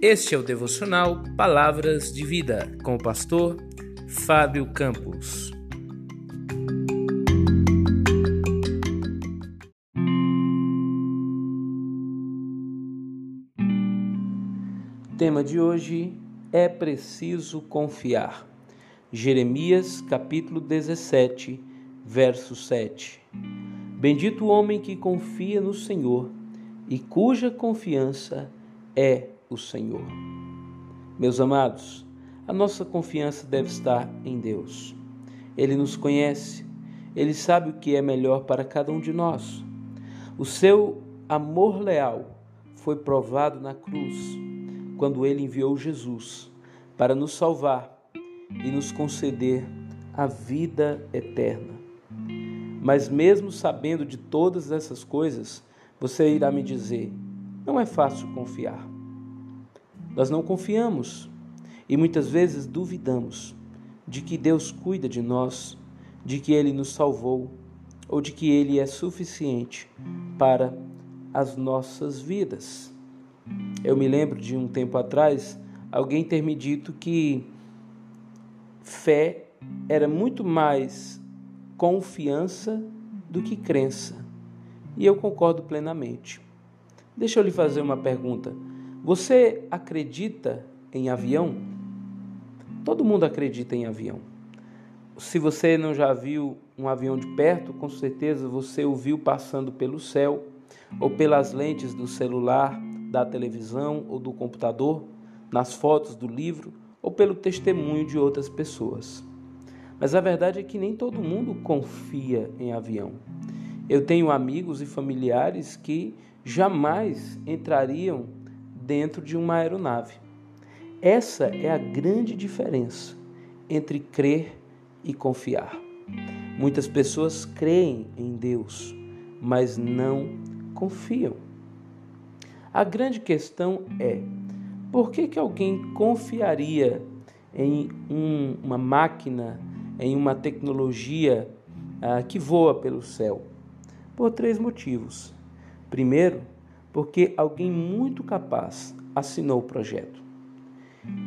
Este é o devocional Palavras de Vida com o pastor Fábio Campos. Tema de hoje é preciso confiar. Jeremias capítulo 17, verso 7. Bendito o homem que confia no Senhor e cuja confiança é o Senhor. Meus amados, a nossa confiança deve estar em Deus. Ele nos conhece, ele sabe o que é melhor para cada um de nós. O seu amor leal foi provado na cruz, quando ele enviou Jesus para nos salvar e nos conceder a vida eterna. Mas, mesmo sabendo de todas essas coisas, você irá me dizer: não é fácil confiar. Nós não confiamos e muitas vezes duvidamos de que Deus cuida de nós, de que Ele nos salvou ou de que Ele é suficiente para as nossas vidas. Eu me lembro de um tempo atrás alguém ter me dito que fé era muito mais confiança do que crença. E eu concordo plenamente. Deixa eu lhe fazer uma pergunta. Você acredita em avião? Todo mundo acredita em avião. Se você não já viu um avião de perto, com certeza você o viu passando pelo céu ou pelas lentes do celular, da televisão ou do computador, nas fotos do livro ou pelo testemunho de outras pessoas. Mas a verdade é que nem todo mundo confia em avião. Eu tenho amigos e familiares que jamais entrariam dentro de uma aeronave. Essa é a grande diferença entre crer e confiar. Muitas pessoas creem em Deus, mas não confiam. A grande questão é: por que, que alguém confiaria em um, uma máquina, em uma tecnologia ah, que voa pelo céu? Por três motivos. Primeiro, porque alguém muito capaz assinou o projeto.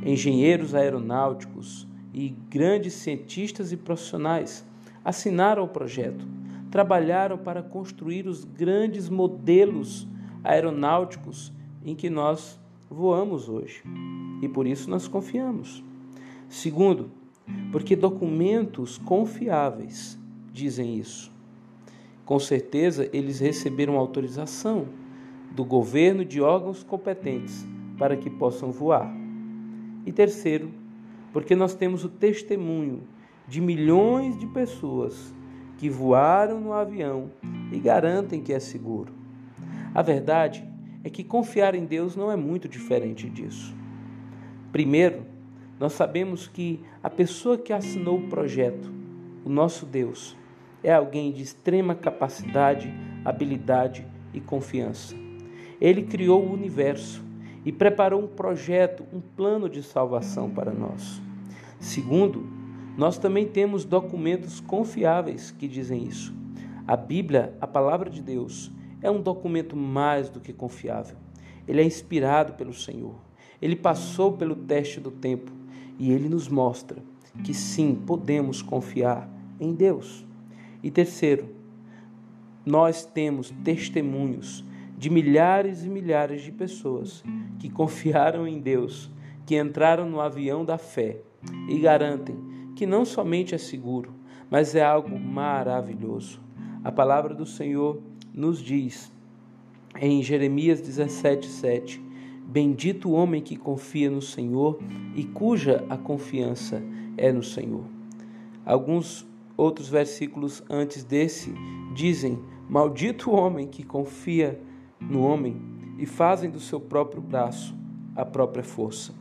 Engenheiros aeronáuticos e grandes cientistas e profissionais assinaram o projeto, trabalharam para construir os grandes modelos aeronáuticos em que nós voamos hoje. E por isso nós confiamos. Segundo, porque documentos confiáveis dizem isso. Com certeza eles receberam autorização do governo de órgãos competentes para que possam voar. E terceiro, porque nós temos o testemunho de milhões de pessoas que voaram no avião e garantem que é seguro. A verdade é que confiar em Deus não é muito diferente disso. Primeiro, nós sabemos que a pessoa que assinou o projeto, o nosso Deus, é alguém de extrema capacidade, habilidade e confiança. Ele criou o universo e preparou um projeto, um plano de salvação para nós. Segundo, nós também temos documentos confiáveis que dizem isso. A Bíblia, a palavra de Deus, é um documento mais do que confiável. Ele é inspirado pelo Senhor. Ele passou pelo teste do tempo e ele nos mostra que sim, podemos confiar em Deus. E terceiro, nós temos testemunhos de milhares e milhares de pessoas que confiaram em Deus, que entraram no avião da fé e garantem que não somente é seguro, mas é algo maravilhoso. A palavra do Senhor nos diz em Jeremias 17:7, Bendito o homem que confia no Senhor e cuja a confiança é no Senhor. Alguns outros versículos antes desse dizem: Maldito o homem que confia no homem e fazem do seu próprio braço a própria força.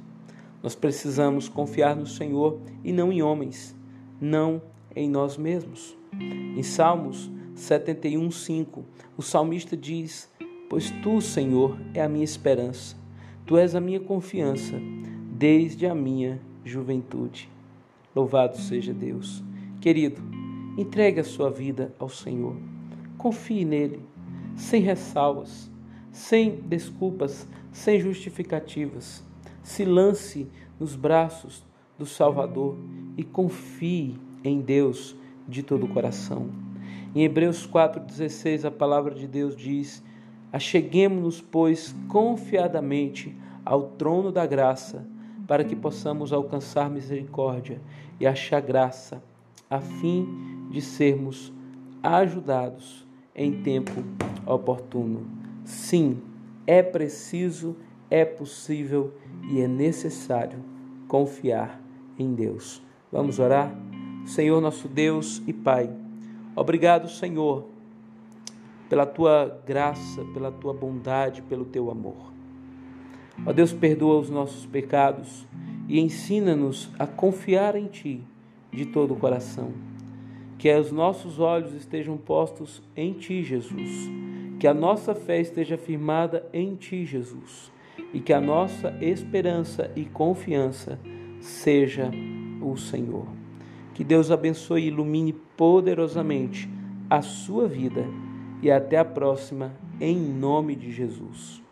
Nós precisamos confiar no Senhor e não em homens, não em nós mesmos. Em Salmos 71:5, o salmista diz: Pois tu, Senhor, é a minha esperança, tu és a minha confiança desde a minha juventude. Louvado seja Deus. Querido, entregue a sua vida ao Senhor. Confie nele, sem ressalvas sem desculpas, sem justificativas. Se lance nos braços do Salvador e confie em Deus de todo o coração. Em Hebreus 4,16, a palavra de Deus diz: Acheguemos-nos, pois, confiadamente ao trono da graça, para que possamos alcançar misericórdia e achar graça, a fim de sermos ajudados em tempo oportuno. Sim, é preciso, é possível e é necessário confiar em Deus. Vamos orar? Senhor nosso Deus e Pai, obrigado, Senhor, pela tua graça, pela tua bondade, pelo teu amor. Ó Deus, perdoa os nossos pecados e ensina-nos a confiar em Ti de todo o coração. Que os nossos olhos estejam postos em Ti, Jesus. Que a nossa fé esteja firmada em Ti, Jesus. E que a nossa esperança e confiança seja o Senhor. Que Deus abençoe e ilumine poderosamente a sua vida. E até a próxima, em nome de Jesus.